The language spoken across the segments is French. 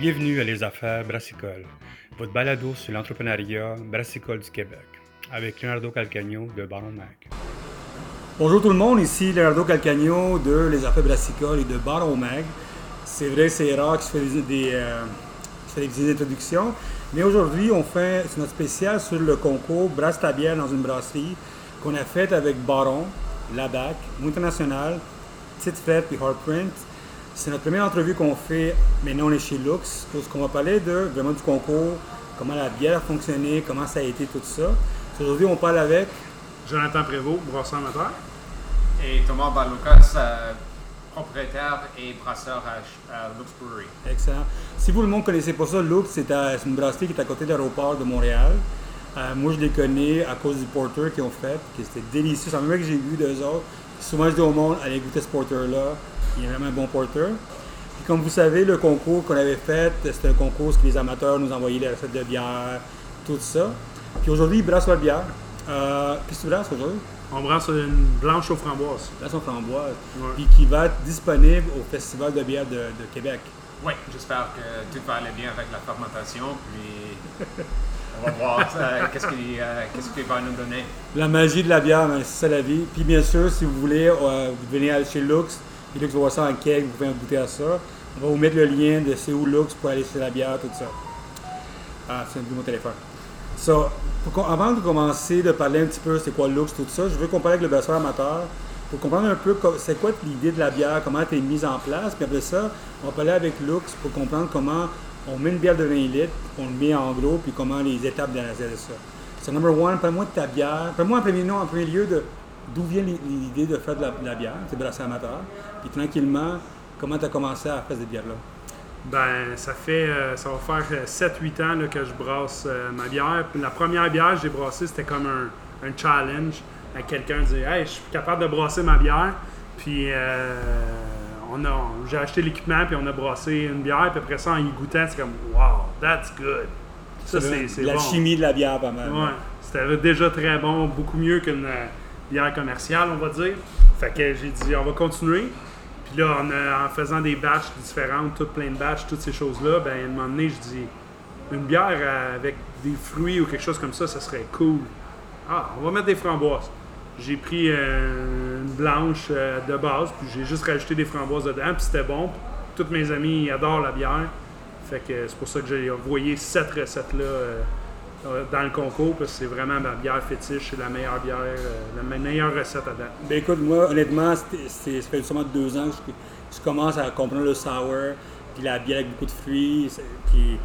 Bienvenue à Les Affaires Brassicole, votre balado sur l'entrepreneuriat brassicole du Québec, avec Leonardo Calcagno de Baron Mag. Bonjour tout le monde, ici Leonardo Calcagno de Les Affaires Brassicole et de Baron Mag. C'est vrai, c'est rare que je fais des, euh, je fais des introductions, mais aujourd'hui, on fait notre spécial sur le concours Brasse ta bière dans une brasserie qu'on a fait avec Baron, Ladac, International, Tite Fred et Hardprint. C'est notre première entrevue qu'on fait, maintenant on est chez Lux, parce qu'on va parler de, vraiment du concours, comment la bière a fonctionné, comment ça a été tout ça. Aujourd'hui, on parle avec Jonathan Prévost, brasseur amateur. Et Thomas Baloukas, euh, propriétaire et brasseur à, à Lux Brewery. Excellent. Si vous, le monde, ne connaissez pas ça, Lux, c'est une brasserie qui est à côté de l'aéroport de Montréal. Euh, moi, je les connais à cause du porter qu'ils ont fait, qui c'était délicieux. C'est la même que j'ai vu d'eux autres. Souvent, je dis au monde, allez goûter ce porter-là. Il est vraiment un bon porter. Puis, comme vous savez, le concours qu'on avait fait, c'était un concours où les amateurs nous envoyaient les recettes de bière, tout ça. Puis aujourd'hui, ils brassent leur bière. Euh, Qu'est-ce que tu brasses aujourd'hui? On brasse une blanche aux framboises. Là, son framboise. Ouais. Puis qui va être disponible au Festival de bière de, de Québec. Oui, j'espère que tout va aller bien avec la fermentation, puis on va voir euh, qu'est-ce qu'il euh, va nous donner. La magie de la bière, ben, c'est ça la vie. Puis bien sûr, si vous voulez, euh, vous venez aller chez Lux. Et Lux va voir ça en keg, vous pouvez goûter à ça. On va vous mettre le lien de c'est où Lux pour aller chez la bière, tout ça. Ah, c'est un peu mon téléphone. So, avant de commencer de parler un petit peu c'est quoi Lux, tout ça, je veux parle avec le brasseur amateur pour comprendre un peu c'est quoi l'idée de la bière, comment elle est mise en place. Puis après ça, on va parler avec Lux pour comprendre comment on met une bière de 20 litres, on le met en gros, puis comment les étapes de de ça. So, number one, parle-moi de ta bière. Parle-moi en premier, non, en premier lieu de d'où vient l'i- l'idée de faire de la, de la bière, c'est brasseur amateur? Puis tranquillement, comment tu as commencé à faire cette bière-là? Ben, ça fait, euh, ça va faire euh, 7-8 ans là, que je brasse euh, ma bière. Puis la première bière que j'ai brassée, c'était comme un, un challenge à quelqu'un dire Hey, je suis capable de brasser ma bière. Puis euh, on a, j'ai acheté l'équipement, puis on a brassé une bière. Puis après ça, en y goûtant, c'est comme Wow, that's good. Ça, c'est, la bon. chimie de la bière, pas mal. Ouais, c'était déjà très bon, beaucoup mieux qu'une euh, bière commerciale, on va dire. Fait que j'ai dit, on va continuer. Puis là, en, euh, faisant des batchs différentes, toutes plein de batchs, toutes ces choses-là, ben, à un moment donné, je dis, une bière avec des fruits ou quelque chose comme ça, ça serait cool. Ah, on va mettre des framboises. J'ai pris euh, une blanche euh, de base, puis j'ai juste rajouté des framboises dedans, puis c'était bon. Tous mes amis adorent la bière. Fait que c'est pour ça que j'ai envoyé cette recette-là dans le concours, parce que c'est vraiment ma bière fétiche, c'est la meilleure bière, euh, la me- meilleure recette à date. Ben écoute, moi, honnêtement, c'est- ça fait seulement deux ans que je, je commence à comprendre le sour, puis la bière avec beaucoup de fruits. Puis,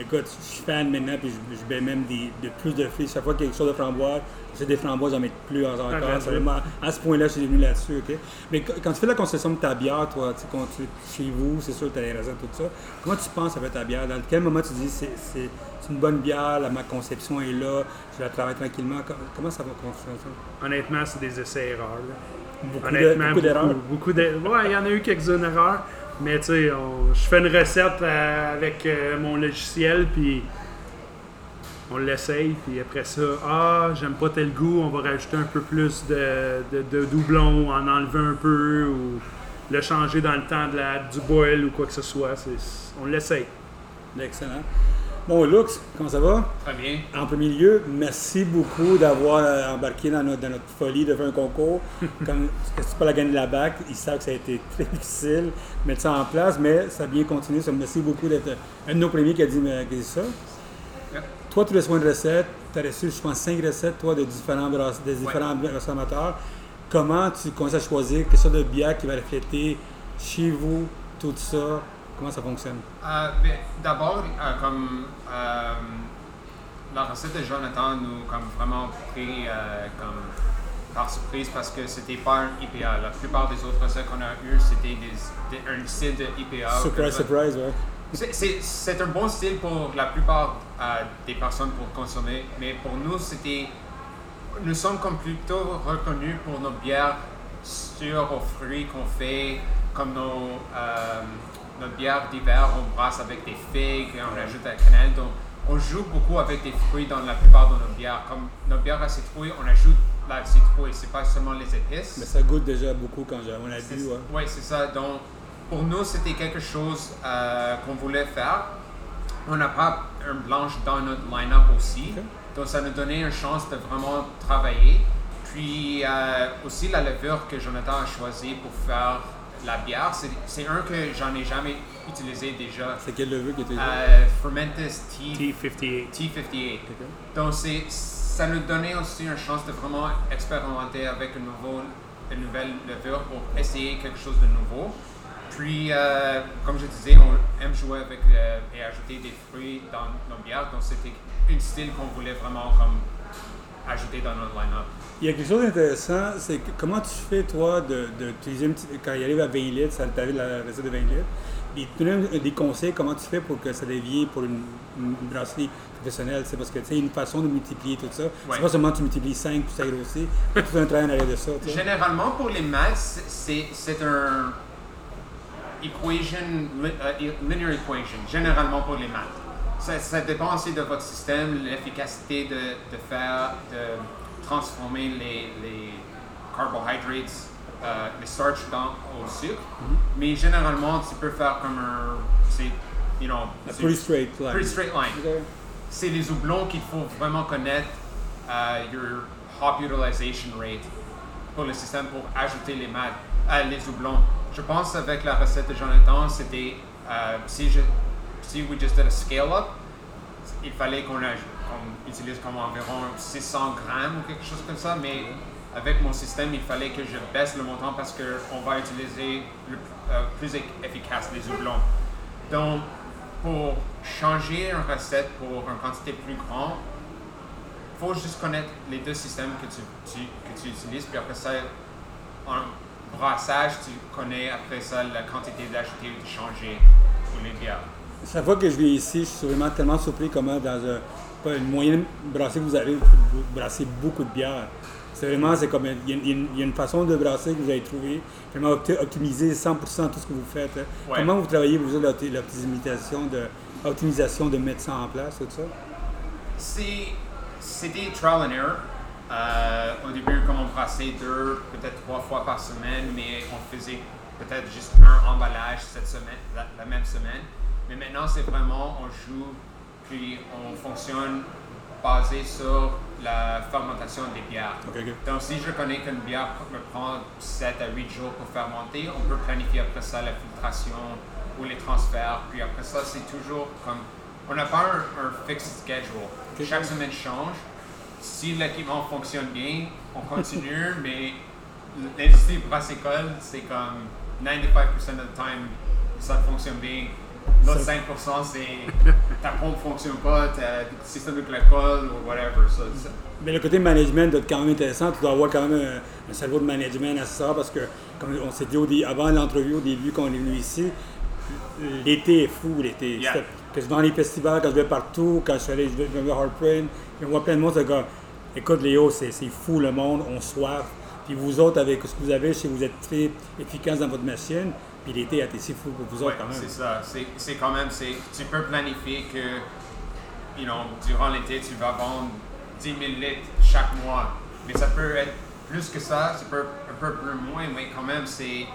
écoute, je suis fan maintenant, puis je, je mets même des, de plus de fruits. Chaque fois qu'il y a quelque chose de framboise, j'essaie des framboises, j'en mets plus en encore. Ah, C'est vraiment- à ce point-là, je suis devenu là-dessus? Mais qu- quand tu fais la concession de ta bière, toi, tu quand tu chez vous, c'est sûr que tu as les raisins, tout ça. Comment tu penses avec ta bière? Dans quel moment tu dis c'est c'est- c'est une bonne bière, ma conception est là, je la travaille tranquillement? Com- Comment ça va construire ça? Honnêtement, c'est des essais-erreurs. Beaucoup de- Honnêtement, beaucoup d'erreurs? beaucoup de- Ouais, il y en a eu quelques-unes erreurs. Mais tu sais, je fais une recette euh, avec euh, mon logiciel, puis on l'essaye, puis après ça, ah, j'aime pas tel goût, on va rajouter un peu plus de, de, de doublon, en enlever un peu, ou le changer dans le temps de la, du boil ou quoi que ce soit. On l'essaye. Excellent. Bon, Lux, comment ça va? Très bien. En premier lieu, merci beaucoup d'avoir euh, embarqué dans notre, dans notre folie de faire un concours. Comme c'est pas la gagne de la BAC, ils savent que ça a été très difficile de mettre ça en place, mais ça a bien continué. Ça, merci beaucoup d'être un de nos premiers qui a dit, qui a dit ça. Yep. Toi, tu reçois une recette. Tu as reçu, je pense, cinq recettes, toi, de différents, des différents restaurateurs. Comment tu commences à choisir quelle sorte de bière qui va refléter chez vous, tout ça? Comment ça fonctionne? Euh, ben, D'abord, euh, comme euh, la recette de Jonathan nous comme vraiment pris euh, comme par surprise parce que c'était pas un IPA. La plupart des autres recettes qu'on a eues, c'était des, des- un style de IPA. Surprise, surprise, ouais. C'est- C'est c'est un bon style pour la plupart euh, des personnes pour consommer, mais pour nous, c'était. Nous sommes comme plutôt reconnus pour nos bières sûres aux fruits qu'on fait, comme nos, nos bières d'hiver, on brasse avec des figues et on rajoute la cannelle. Donc, on joue beaucoup avec des fruits dans la plupart de nos bières. Comme nos bières à citrouille, on ajoute la citrouille, c'est pas seulement les épices. Mais ça goûte déjà beaucoup quand on a bu, ouais. ouais, c'est ça. Donc, pour nous, c'était quelque chose euh, qu'on voulait faire. On n'a pas un blanche dans notre line-up aussi. Donc, ça nous donnait une chance de vraiment travailler. Puis, euh, aussi, la levure que Jonathan a choisi pour faire la bière, c'est- c'est un que j'en ai jamais utilisé déjà. C'est quel levure était là? Euh, Fermentus T T58. T58. Donc, c'est, ça nous donnait aussi une chance de vraiment expérimenter avec une, nouveau, une nouvelle levure pour essayer quelque chose de nouveau. Puis, euh, comme je disais, on aime jouer avec euh, et ajouter des fruits dans nos bières. Donc, c'était une style qu'on voulait vraiment comme ajouter dans notre line-up. Il y a quelque chose d'intéressant, c'est comment tu fais, toi, de-. Quand il arrive à 20 litres, ça t'arrive la recette de 20 litres, et tu donnes des conseils, comment tu fais pour que ça devienne pour une, une brasserie professionnelle, c'est parce que tu sais, une façon de multiplier tout ça. C'est pas seulement tu multiplies 5 puis ça grossit, tout un travail en arrière de ça. Généralement, pour les maths, c'est un equation, euh, linear equation, généralement pour les maths. Ça, ça dépend aussi de votre système, l'efficacité de, de faire, de transformer les, les carbohydrates, euh, les starch dans, au sucre. Mais généralement, tu peux faire comme un, c'est, you know, pretty straight line. pretty straight line Ok. c'est les houblons qu'il faut vraiment connaître euh, your hop utilization rate pour le système pour ajouter les mat euh, les houblons. Je pense avec la recette de Jonathan, c'était euh, si je si we just did a scale up, il fallait qu'on aj- qu'on utilise comme environ 600 grammes ou quelque chose comme ça, mais avec mon système, il fallait que je baisse le montant parce qu'on va utiliser le euh, plus efficace les houblons. Donc, pour changer une recette pour une quantité plus grande, il faut juste connaître les deux systèmes que tu, tu- que tu utilises, puis après ça, en brassage, tu connais après ça la quantité d'ajouter ou de changer pour les bières. Chaque fois que je viens ici, je suis vraiment tellement surpris comment dans un, pas une moyenne brassée que vous avez, vous brassez beaucoup de bière. C'est vraiment, c'est comme, il y, a une- y y a façon de brasser que vous avez trouvé, vraiment opti- optimiser 100% tout ce que vous faites. Ouais. Comment vous travaillez, vous, l'opti- l'optimisation de, optimisation de mettre ça en place, tout ça? C'est- C'était trial and error. Euh, au début, comme on brassait deux, peut-être trois fois par semaine, mais on faisait peut-être juste un emballage cette semaine, la, la même semaine. Mais maintenant, c'est vraiment, on joue, puis on fonctionne basé sur la fermentation des bières. Donc, si je connais qu'une bière me prend 7 à 8 jours pour fermenter, on peut planifier après ça la filtration ou les transferts. Puis après ça, c'est toujours comme. On n'a pas un, un fixed schedule. Chaque semaine change. Si l'équipement fonctionne bien, on continue, mais l'industrie brassicole, c'est comme 95% of the time, ça fonctionne bien. L'autre Ça- 5%, c'est ta pompe ne fonctionne pas, ta système de glycol ou whatever. Ça, ça- Mais le côté management doit être quand même intéressant. Tu dois avoir quand même un, un cerveau de management à ça parce que, comme on s'est dit au avant l'entrevue, au début, quand on est venu ici, l'été est fou, l'été. Yeah. Que je vais dans les festivals, quand je vais partout, quand je suis allé, je vais, je vais à je vois plein de monde, c'est comme, écoute Léo, c'est fou le monde, on soif. Puis vous autres, avec ce que vous avez, que vous êtes très efficace dans votre machine, puis l'été a été si fou pour vous Ouais, autres quand même. c'est ça. C'est, c'est quand même, c'est, tu peux planifier que, you know, durant l'été, tu vas vendre 10 000 litres chaque mois. Mais ça peut être plus que ça, ça peut un peu plus moins, mais quand même, c'est.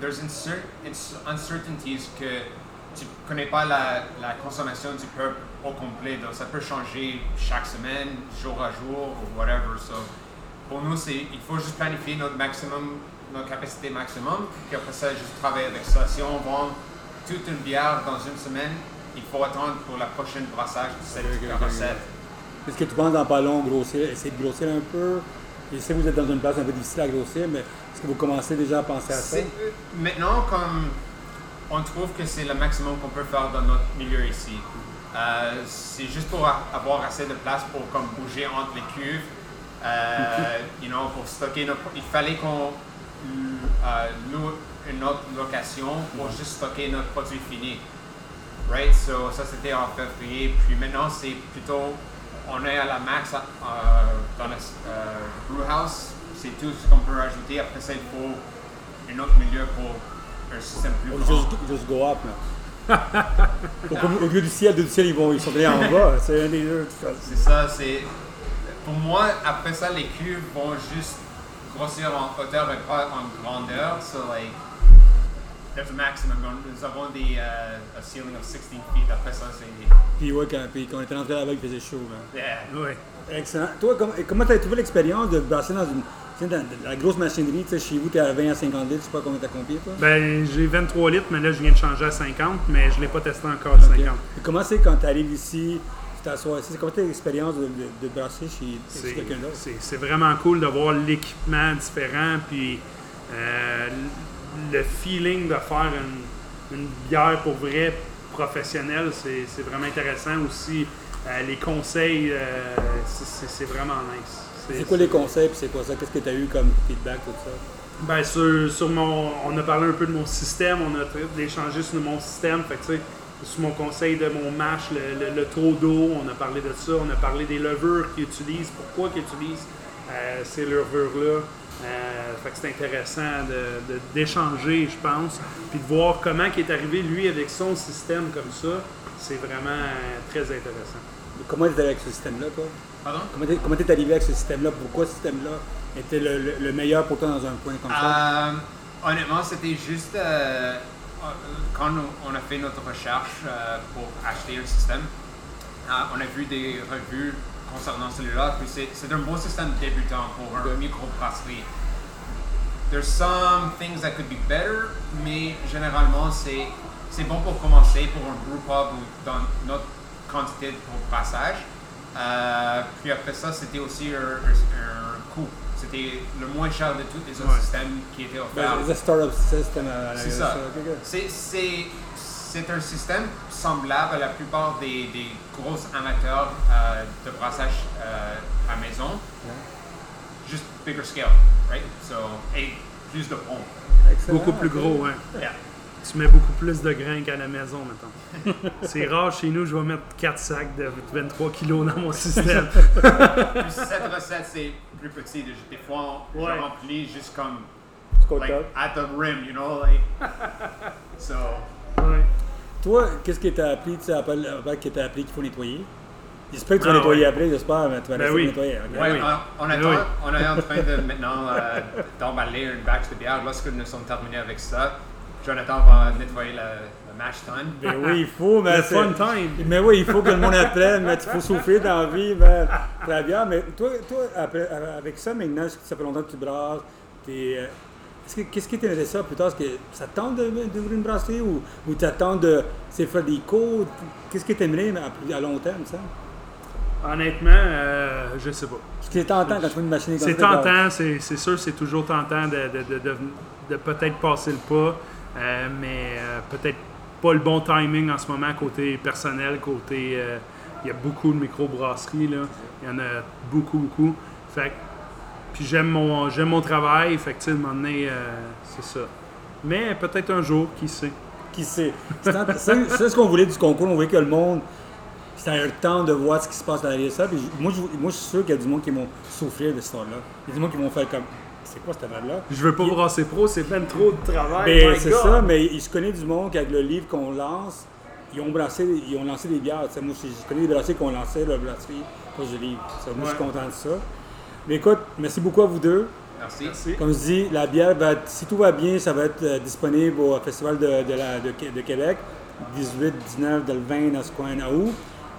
There's uncer- ins- uncertainties que tu connais pas la, la consommation du peuple au complet. Donc, ça peut changer chaque semaine, jour à jour, ou whatever. So, pour nous, c'est, il faut juste planifier notre maximum, notre capacité maximum, puis après ça, juste travailler avec ça. Si on vend toute une bière dans une semaine, il faut attendre pour la prochaine brassage de cette Ok, ok, ok, recette. Est-ce que tu penses dans pas long grossir, essayer de grossir un peu? Je sais que vous êtes dans une place un peu difficile à grossir, mais est-ce que vous commencez déjà à penser à ça? C'est- Maintenant, comme on trouve que c'est le maximum qu'on peut faire dans notre milieu ici. Euh, c'est juste pour avoir assez de place pour comme bouger entre les cuves, euh, you know, pour stocker nos. Il fallait qu'on euh, loue une autre location pour juste stocker notre produit fini. Right? So, ça c'était en février. Puis maintenant, c'est plutôt. On est à la max euh, dans le euh, brew house. C'est tout ce qu'on peut ajouter. Après ça, il faut un autre milieu pour un système plus grand. Juste, juste go up, là. au, au lieu du ciel, du ciel, ils, vont, ils sont allés en bas. C'est un des deux. C'est ça, c'est. Pour moi, après ça, les cuves vont juste grossir en hauteur et pas en grandeur. So, like, there's a maximum. Nous avons des, a ceiling of 16 feet. Après ça, c'est. Puis ouais, quand, puis quand on était rentré là-bas, il faisait chaud. Yeah. Ouais. Excellent. Toi, com- comment tu as trouvé l'expérience de brasser dans une tu sais, dans la grosse machinerie? Tu sais, chez vous, tu es à 20 à 50 litres, je sais pas combien tu as combien, toi? Ben, j'ai 23 litres, mais là, je viens de changer à 50, mais je l'ai pas testé encore à 50. Ok. Et comment c'est quand tu arrives ici, t'assois ici? C'est comment t'as l'expérience de, de, de brasser chez, quelqu'un d'autre? C'est vraiment cool de voir l'équipement différent, puis euh, le feeling de faire une, une bière pour vrai professionnelle, c'est vraiment intéressant aussi. Euh, les conseils, euh, c'est- vraiment nice. C'est quoi les conseils, puis c'est quoi ça? Qu'est-ce que tu as eu comme feedback, tout ça? Ben, sur, sur mon, on a parlé un peu de mon système, on a échangé sur mon système. Fait que, tu sais, sur mon conseil de mon mash, le, le, le taux d'eau, on a parlé de ça. On a parlé des levures qu'ils utilisent, pourquoi qu'ils utilisent euh, ces levures-là? Euh, fait que c'est intéressant de- de- d'échanger, je pense, puis de voir comment il est arrivé, lui, avec son système comme ça. C'est vraiment euh, très intéressant. Comment tu es arrivé avec ce système-là, toi? Pardon? Comment t'es comment t'es arrivé avec ce système-là? Pourquoi ce système-là était le, le- le meilleur pour toi dans un point comme ça? Euh, honnêtement, c'était juste euh, quand on a fait notre recherche euh, pour acheter un système, euh, on a vu des revues concernant celui-là, puis c'est un bon système débutant pour un Ok. microbrasserie. There's some things that could be better, mais généralement c'est c'est bon pour commencer pour un brew pub ou dans notre quantité pour brassage. Euh, puis après ça, c'était aussi un, un- un coût. C'était le moins cher de tous les autres Ouais. systèmes qui étaient offerts. C'est un startup system à C'est ça. Ok, ok. C'est- C'est c'est un système semblable à la plupart des, des gros amateurs euh, de brassage euh, à maison, juste bigger scale, right? So, et plus de pompes. Excellent, Beaucoup plus gros, hein. Yeah. Tu mets beaucoup plus de grains qu'à la maison, mettons. C'est rare chez nous, je vais mettre 4 sacs de 23 kilos dans mon système. Puis cette recette, c'est plus petit. Des fois, on, Ouais. je remplis juste comme like, at the rim, you know, like. so, Ouais. Toi, qu'est-ce que t'as appris, tu sais, après, après que t'as appris qu'il faut nettoyer? J'espère que tu vas Ah, nettoyer ouais. après, j'espère, mais tu vas Ben oui. nettoyer. ouais, oui. on, on, Ben attend- oui. on est en train de maintenant euh, d'emballer une batch de bière. Lorsque nous sommes terminés avec ça, Jonathan va nettoyer le, le mash tun. Ben oui, il faut, mais Le c'est- fun time. Mais oui, il faut que le monde apprenne, mais il faut souffrir dans la vie, ben, très bien. Mais toi, toi après, avec ça, maintenant, ça fait longtemps que tu brasses, t'es, euh, est-ce que- qu'est-ce qui t'aimerait ça plus tard? Est-ce que ça te tente de- d'ouvrir une brasserie ou, ou t'attends de faire des cours? Qu'est-ce que t'aimerais à, à long terme, ça? Honnêtement, euh, je sais pas. Parce que c'est tentant quand tu fais une machine comme C'est ça, tentant, c'est sûr, c'est toujours tentant de, de, de, de- de peut-être passer le pas, euh, mais euh, peut-être pas le bon timing en ce moment côté personnel, côté. euh, Il y a beaucoup de microbrasseries, là. Il y en a beaucoup, beaucoup. Fait puis j'aime mon, j'aime mon travail, fait que, c'est ça. Mais peut-être un jour, qui sait? Qui sait? C'est C'est c'est ce qu'on voulait du concours, on voulait que le monde. C'était un temps de voir ce qui se passe derrière ça. Puis moi, je, moi, je suis sûr qu'il y a du monde qui vont souffrir de cette histoire-là. Il y a du monde qui vont faire comme. C'est quoi cette affaire-là? Je veux pas Il- brasser pro, c'est plein trop de travail. Ben, c'est ça, mais je connais du monde qui, avec le livre qu'on lance, ils ont, brassé, ils ont lancé des bières. Moi, je, je connais des brassés ont lancé leur brasserie à cause du livre. Moi, je suis content de ça. Mais écoute, merci beaucoup à vous deux. Merci. Merci. Comme je dis, la bière, va être- si tout va bien, ça va être euh, disponible au Festival de, de la- de Qué- de Québec, 18, 19, de le 20 dans ce coin à août.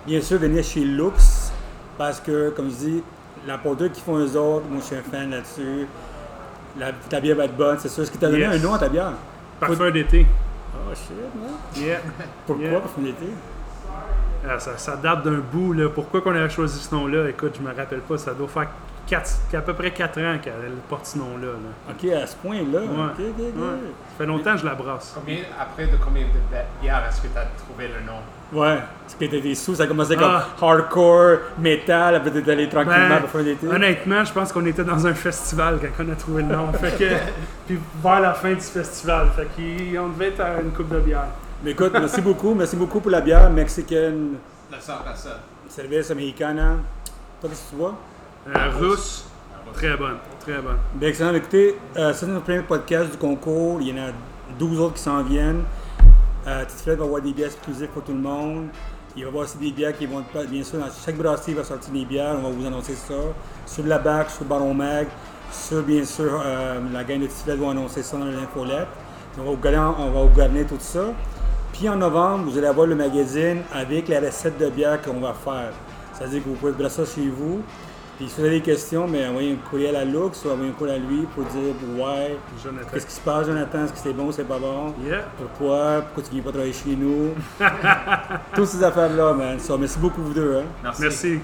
Bien sûr, venir chez Lux, parce que, comme je dis, la porteur qu'ils font eux autres, moi je suis un fan là-dessus. La, ta bière va être bonne, c'est sûr. Est-ce que tu as donné Yes. un nom à ta bière? Parfum d'été. Oh shit, man. Yeah. Pourquoi? Yeah. Qu'on était. Ah, ça, ça date d'un bout. Là. Pourquoi qu'on avait choisi ce nom-là? Écoute, je me rappelle pas. Ça doit faire quatre, à peu près 4 ans qu'elle porte ce nom-là. là. Ok, à ce point-là. Ouais. Ça fait longtemps que je la brasse. Combien, après de combien de bières est-ce que tu as trouvé le nom? Ouais. Parce que t'étais sous, ça commençait comme Ah. hardcore, métal, après t'es allé tranquillement Ben, pour faire l'été. honnêtement, je pense qu'on était dans un festival quand on a trouvé le nom. fait que, puis vers la fin du festival. Fait qu'on devait être à une coupe de bière. Mais écoute, merci beaucoup. Merci beaucoup pour la bière mexicaine, La cerveza. cerveza mexicana. Toi, qu'est-ce que tu vois? Euh, russe, très bonne. Très bonne. Bien, excellent. Écoutez, euh, c'est notre premier podcast du concours. Il y en a 12 autres qui s'en viennent. Euh, va avoir des bières exclusives pour tout le monde. Il va y avoir aussi des bières qui vont être, bien sûr, dans chaque brasserie va sortir des bières. On va vous annoncer ça. Sur la bac, sur Baron Mag, sur, bien sûr, euh, la gang de Tite Fred va annoncer ça dans l'infolette. On va on va vous garder tout ça. Puis en novembre, vous allez avoir le magazine avec la recette de bière qu'on va faire. C'est-à-dire que vous pouvez brasser ça chez vous. Puis si vous avez des questions, mais envoyez un courriel à Lux ou envoyez un courriel à lui pour dire ouais, qu'est-ce qui se passe, Jonathan, est-ce que c'est bon, c'est pas bon, Yeah. pourquoi, pourquoi tu viens pas travailler chez nous? Toutes ces affaires-là, man. So, merci beaucoup vous deux. Hein. Merci. Merci.